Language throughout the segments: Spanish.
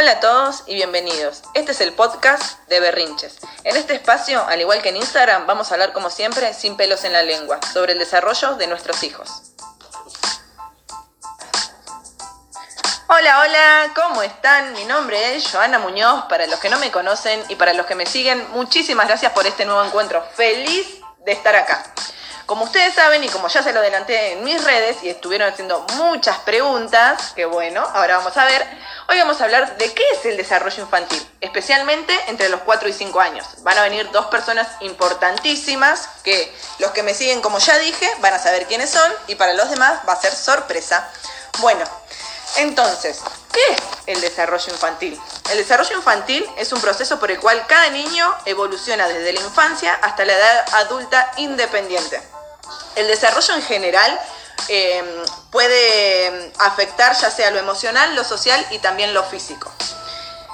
Hola a todos y bienvenidos. Este es el podcast de Berrinches. En este espacio, al igual que en Instagram, vamos a hablar como siempre, sin pelos en la lengua, sobre el desarrollo de nuestros hijos. Hola, hola, ¿cómo están? Mi nombre es Joana Muñoz, para los que no me conocen y para los que me siguen, muchísimas gracias por este nuevo encuentro. Feliz de estar acá. Como ustedes saben y como ya se lo adelanté en mis redes y estuvieron haciendo muchas preguntas, que bueno, ahora vamos a ver, hoy vamos a hablar de qué es el desarrollo infantil, especialmente entre los 4 y 5 años. Van a venir dos personas importantísimas que los que me siguen, como ya dije, van a saber quiénes son y para los demás va a ser sorpresa. Bueno, entonces, ¿qué es el desarrollo infantil? El desarrollo infantil es un proceso por el cual cada niño evoluciona desde la infancia hasta la edad adulta independiente. El desarrollo en general eh, puede afectar ya sea lo emocional, lo social y también lo físico.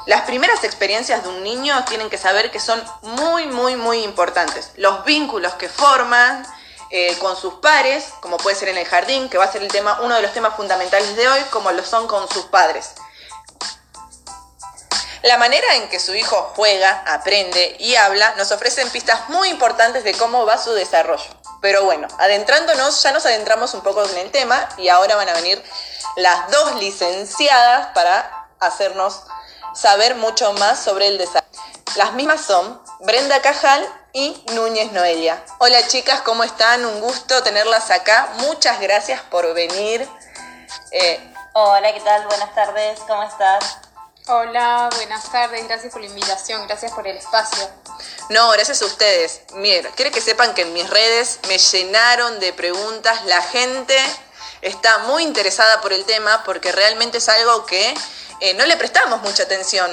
Las primeras experiencias de un niño tienen que saber que son muy, muy, muy importantes. Los vínculos que forman eh, con sus pares, como puede ser en el jardín, que va a ser el tema, uno de los temas fundamentales de hoy, como lo son con sus padres. La manera en que su hijo juega, aprende y habla nos ofrecen pistas muy importantes de cómo va su desarrollo. Pero bueno, adentrándonos, ya nos adentramos un poco en el tema y ahora van a venir las dos licenciadas para hacernos saber mucho más sobre el desarrollo. Las mismas son Brenda Cajal y Núñez Noelia. Hola chicas, ¿cómo están? Un gusto tenerlas acá. Muchas gracias por venir. Eh, Hola, ¿qué tal? Buenas tardes, ¿cómo estás? Hola, buenas tardes, gracias por la invitación, gracias por el espacio. No, gracias a ustedes. Miren, quiero que sepan que en mis redes me llenaron de preguntas. La gente está muy interesada por el tema porque realmente es algo que eh, no le prestamos mucha atención.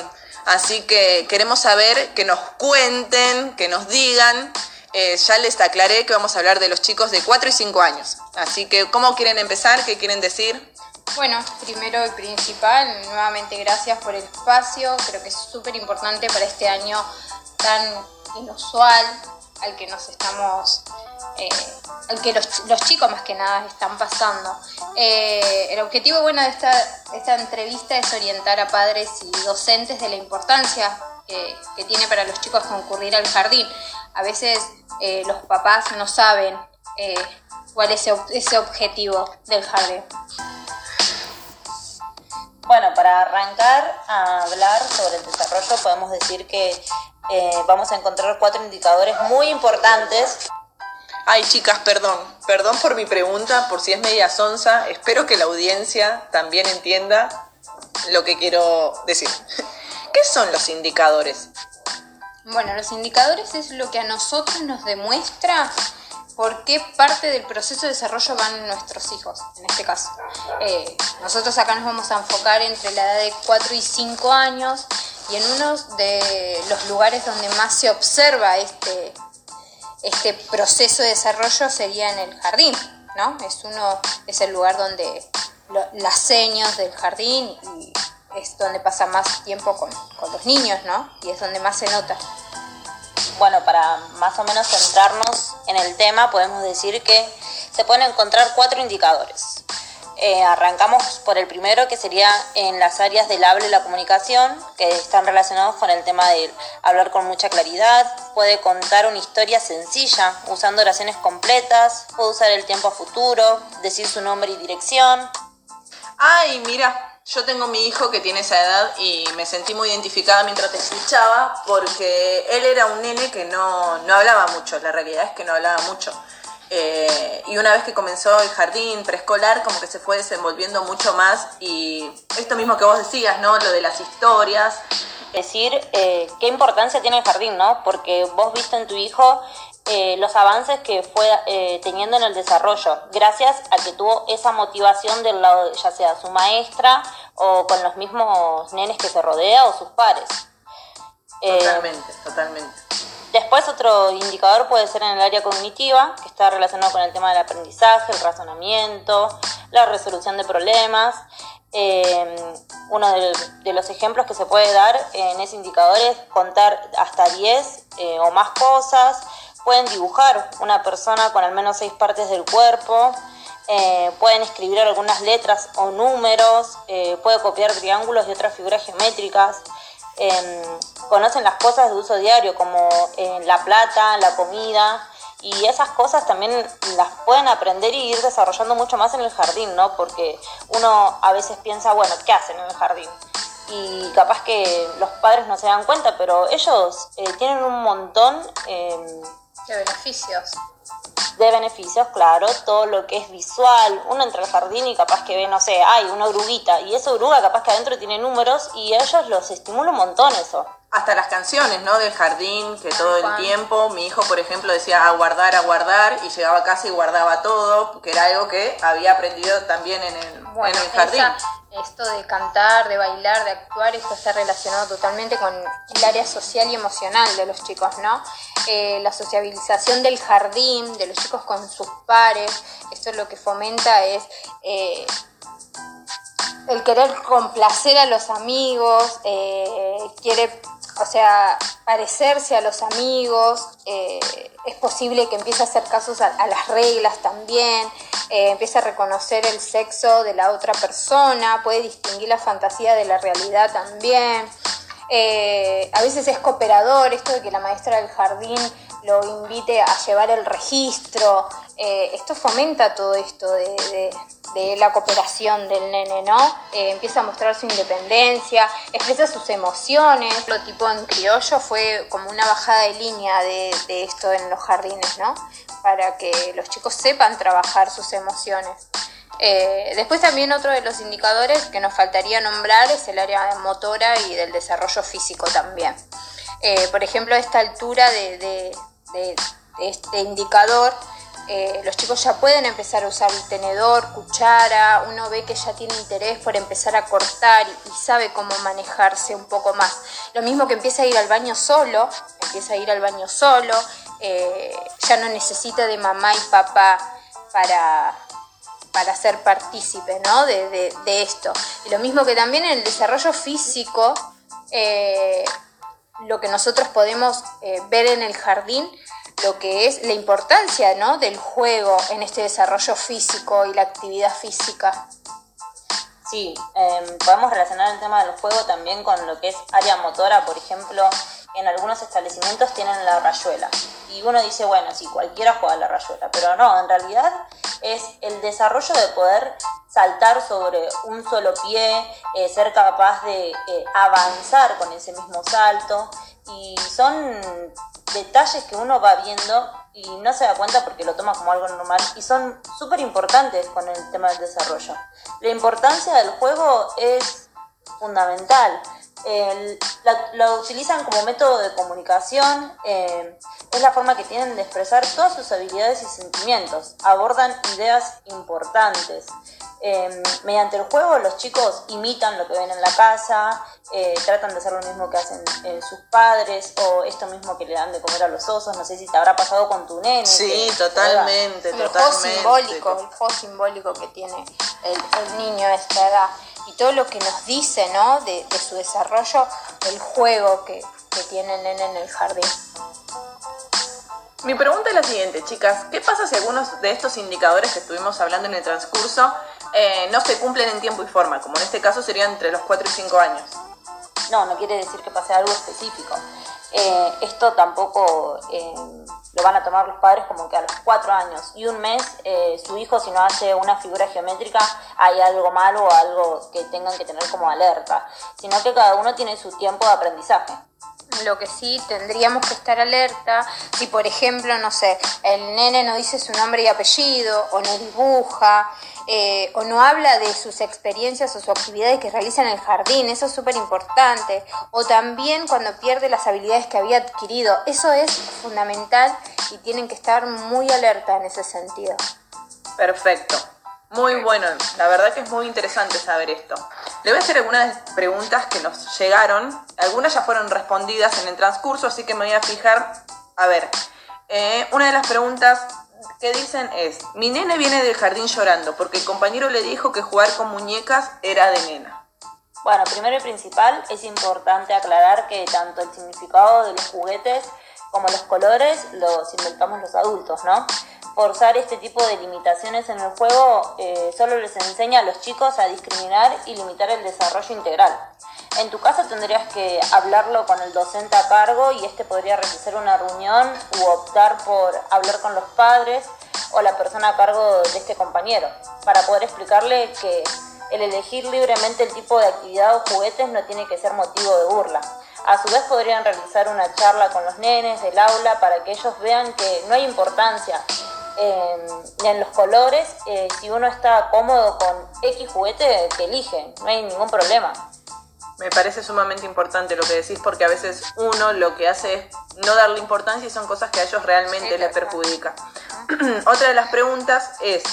Así que queremos saber, que nos cuenten, que nos digan. Eh, ya les aclaré que vamos a hablar de los chicos de 4 y 5 años. Así que, ¿cómo quieren empezar? ¿Qué quieren decir? Bueno, primero y principal, nuevamente gracias por el espacio. Creo que es súper importante para este año tan inusual al que nos estamos, eh, al que los, chicos más que nada están pasando. Eh, el objetivo bueno de esta, entrevista es orientar a padres y docentes de la importancia que, tiene para los chicos concurrir al jardín. A veces eh, los papás no saben cuál es ese objetivo del jardín. Bueno, para arrancar a hablar sobre el desarrollo podemos decir que eh, vamos a encontrar cuatro indicadores muy importantes. Ay, chicas, perdón, perdón por mi pregunta, por si es media sonza. Espero que la audiencia también entienda lo que quiero decir. ¿Qué son los indicadores? Bueno, los indicadores es lo que a nosotros nos demuestra por qué parte del proceso de desarrollo van nuestros hijos, en este caso. Eh, nosotros acá nos vamos a enfocar entre la edad de 4 y 5 años y en uno de los lugares donde más se observa este, este proceso de desarrollo sería en el jardín, ¿no? Es, uno, es el lugar donde las señas del jardín y es donde pasa más tiempo con, con los niños, ¿no? Y es donde más se nota bueno, para más o menos centrarnos en el tema, podemos decir que se pueden encontrar cuatro indicadores. Eh, arrancamos por el primero, que sería en las áreas del habla y la comunicación, que están relacionados con el tema de hablar con mucha claridad, puede contar una historia sencilla, usando oraciones completas, puede usar el tiempo a futuro, decir su nombre y dirección. Ay, mira, yo tengo mi hijo que tiene esa edad y me sentí muy identificada mientras te escuchaba porque él era un nene que no, hablaba mucho, la realidad es que no hablaba mucho. Eh, y una vez que comenzó el jardín preescolar, como que se fue desenvolviendo mucho más y esto mismo que vos decías, ¿no? Lo de las historias. Decir eh, qué importancia tiene el jardín, ¿no? Porque vos viste en tu hijo eh, los avances que fue eh, teniendo en el desarrollo, gracias a que tuvo esa motivación del lado, ya sea su maestra o con los mismos nenes que se rodea o sus pares. Eh, totalmente, totalmente. Después otro indicador puede ser en el área cognitiva, que está relacionado con el tema del aprendizaje, el razonamiento, la resolución de problemas. Uno de, los ejemplos que se puede dar en ese indicador es contar hasta 10 o más cosas, Pueden dibujar una persona con al menos seis partes del cuerpo, eh, pueden escribir algunas letras o números, eh, puede copiar triángulos y otras figuras geométricas, em, conocen las cosas de uso diario como eh, la plata, la comida, y esas cosas también las pueden aprender y ir desarrollando mucho más en el jardín, ¿no? Porque uno a veces piensa, bueno, ¿qué hacen en el jardín? Y capaz que los padres no se dan cuenta, pero ellos tienen un montón em, de beneficios de beneficios, claro, todo lo que es visual. Uno entra al jardín y capaz que ve, no sé, hay una oruguita y esa oruga capaz que adentro tiene números y a ellos los estimula un montón eso. Hasta las canciones, ¿no? Del jardín, que todo el tiempo, mi hijo, por ejemplo, decía a guardar, a guardar, y llegaba a casa y guardaba todo, que era algo que había aprendido también en el, en el jardín esto de cantar, de bailar, de actuar, esto está relacionado totalmente con el área social y emocional de los chicos, ¿no? Eh, la sociabilización del jardín, de los chicos con sus pares, esto lo que fomenta es eh, el querer complacer a los amigos, eh, quiere, o sea, parecerse a los amigos, es posible que empiece a hacer casos a las reglas también, eh, empieza a reconocer el sexo de la otra persona, puede distinguir la fantasía de la realidad también. Eh, a veces es cooperador, esto de que la maestra del jardín lo invite a llevar el registro, eh, esto fomenta todo esto de, la cooperación del nene, ¿no? empieza a mostrar su independencia, expresa sus emociones. Lo tipo en criollo fue como una bajada de línea de, de esto en los jardines, ¿no? Para que los chicos sepan trabajar sus emociones. Eh, después también otro de los indicadores que nos faltaría nombrar es el área motora y del desarrollo físico también. Eh, por ejemplo, esta altura de, este indicador, eh, los chicos ya pueden empezar a usar el tenedor, cuchara, uno ve que ya tiene interés por empezar a cortar y, sabe cómo manejarse un poco más. Lo mismo que empieza a ir al baño solo, empieza a ir al baño solo, eh, ya no necesita de mamá y papá para, para ser partícipe ¿no? de, esto. Y lo mismo que también en el desarrollo físico, eh, lo que nosotros podemos ver en el jardín, lo que es la importancia ¿no? del juego en este desarrollo físico y la actividad física. Sí, em, podemos relacionar el tema del juego también con lo que es área motora, por ejemplo, en algunos establecimientos tienen la rayuela. Y uno dice, bueno, sí, cualquiera juega la rayuela, pero no, en realidad es el desarrollo de poder saltar sobre un solo pie, eh, ser capaz de eh, avanzar con ese mismo salto. Y son detalles que uno va viendo y no se da cuenta porque lo toma como algo normal y son súper importantes con el tema del desarrollo. La importancia del juego es fundamental lo utilizan como método de comunicación, eh, es la forma que tienen de expresar todas sus habilidades y sentimientos, abordan ideas importantes. Eh, mediante el juego los chicos imitan lo que ven en la casa, eh, tratan de hacer lo mismo que hacen sus padres o esto mismo que le dan de comer a los osos, no sé si te habrá pasado con tu nene. Sí, totalmente, el Juego simbólico, el juego simbólico que tiene el, el niño a esta edad y todo lo que nos dice ¿no? de, su desarrollo, el juego que, que tiene el nene en el jardín. Mi pregunta es la siguiente, chicas. ¿Qué pasa si algunos de estos indicadores que estuvimos hablando en el transcurso eh, no se cumplen en tiempo y forma? Como en este caso serían entre los 4 y 5 años. No, no quiere decir que pase algo específico. Eh, esto tampoco eh, lo van a tomar los padres como que a los cuatro años y un mes eh, su hijo si no hace una figura geométrica hay algo malo o algo que tengan que tener como alerta, sino que cada uno tiene su tiempo de aprendizaje. Lo que sí tendríamos que estar alerta si por ejemplo, no sé, el nene no dice su nombre y apellido o no dibuja eh, o no habla de sus experiencias o sus actividades que realiza en el jardín, eso es súper importante. O también cuando pierde las habilidades que había adquirido, eso es fundamental y tienen que estar muy alerta en ese sentido. Perfecto. Muy bueno, la verdad que es muy interesante saber esto. Le voy a hacer algunas preguntas que nos llegaron. Algunas ya fueron respondidas en el transcurso, así que me voy a fijar. A ver, eh, una de las preguntas que dicen es, mi nene viene del jardín llorando porque el compañero le dijo que jugar con muñecas era de nena. Bueno, primero y principal es importante aclarar que tanto el significado de los juguetes como los colores los inventamos los adultos, ¿no? Forzar este tipo de limitaciones en el juego eh, solo les enseña a los chicos a discriminar y limitar el desarrollo integral. En tu caso tendrías que hablarlo con el docente a cargo y este podría realizar una reunión u optar por hablar con los padres o la persona a cargo de este compañero para poder explicarle que el elegir libremente el tipo de actividad o juguetes no tiene que ser motivo de burla. A su vez podrían realizar una charla con los nenes del aula para que ellos vean que no hay importancia ni en los colores, eh, si uno está cómodo con X juguete, que elige, no hay ningún problema. Me parece sumamente importante lo que decís porque a veces uno lo que hace es no darle importancia y son cosas que a ellos realmente les perjudica. Otra de las preguntas es,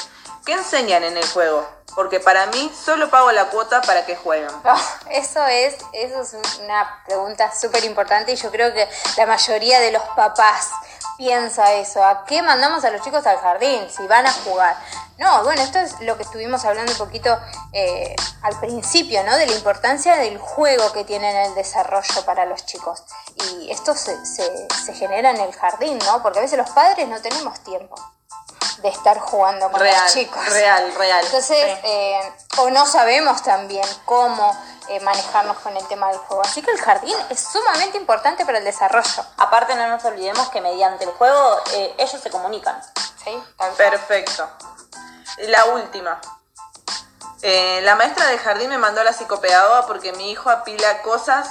¿qué enseñan en el juego? Porque para mí solo pago la cuota para que jueguen. eso es, eso es una pregunta súper importante y yo creo que la mayoría de los papás piensa eso. ¿A qué mandamos a los chicos al jardín si van a jugar? No, bueno, esto es lo que estuvimos hablando un poquito eh, al principio, ¿no? De la importancia del juego que tiene en el desarrollo para los chicos. Y esto se, se, se genera en el jardín, ¿no? Porque a veces los padres no tenemos tiempo de estar jugando con los chicos. Real, real. Entonces, eh, o no sabemos también cómo eh, manejarnos con el tema del juego. Así que el jardín es sumamente importante para el desarrollo. Aparte, no nos olvidemos que mediante el juego eh, ellos se comunican. ¿Sí? Perfecto. La última. la maestra de jardín me mandó a la psicopedagoga porque mi hijo apila cosas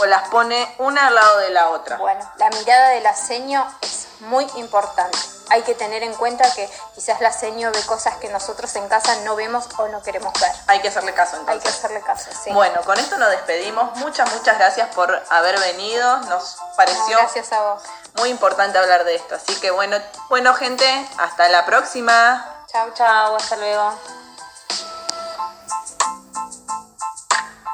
o las pone una al lado de la otra. Bueno, la mirada del aseño es muy importante hay que tener en cuenta que quizás la seño ve cosas que nosotros en casa no vemos o no queremos ver. Hay que hacerle caso entonces. Hay que hacerle caso, sí. Bueno, con esto nos despedimos. Muchas, muchas gracias por haber venido. Nos pareció gracias a vos. muy importante hablar de esto. Así que bueno, bueno gente, hasta la próxima. Chao, chao, hasta luego.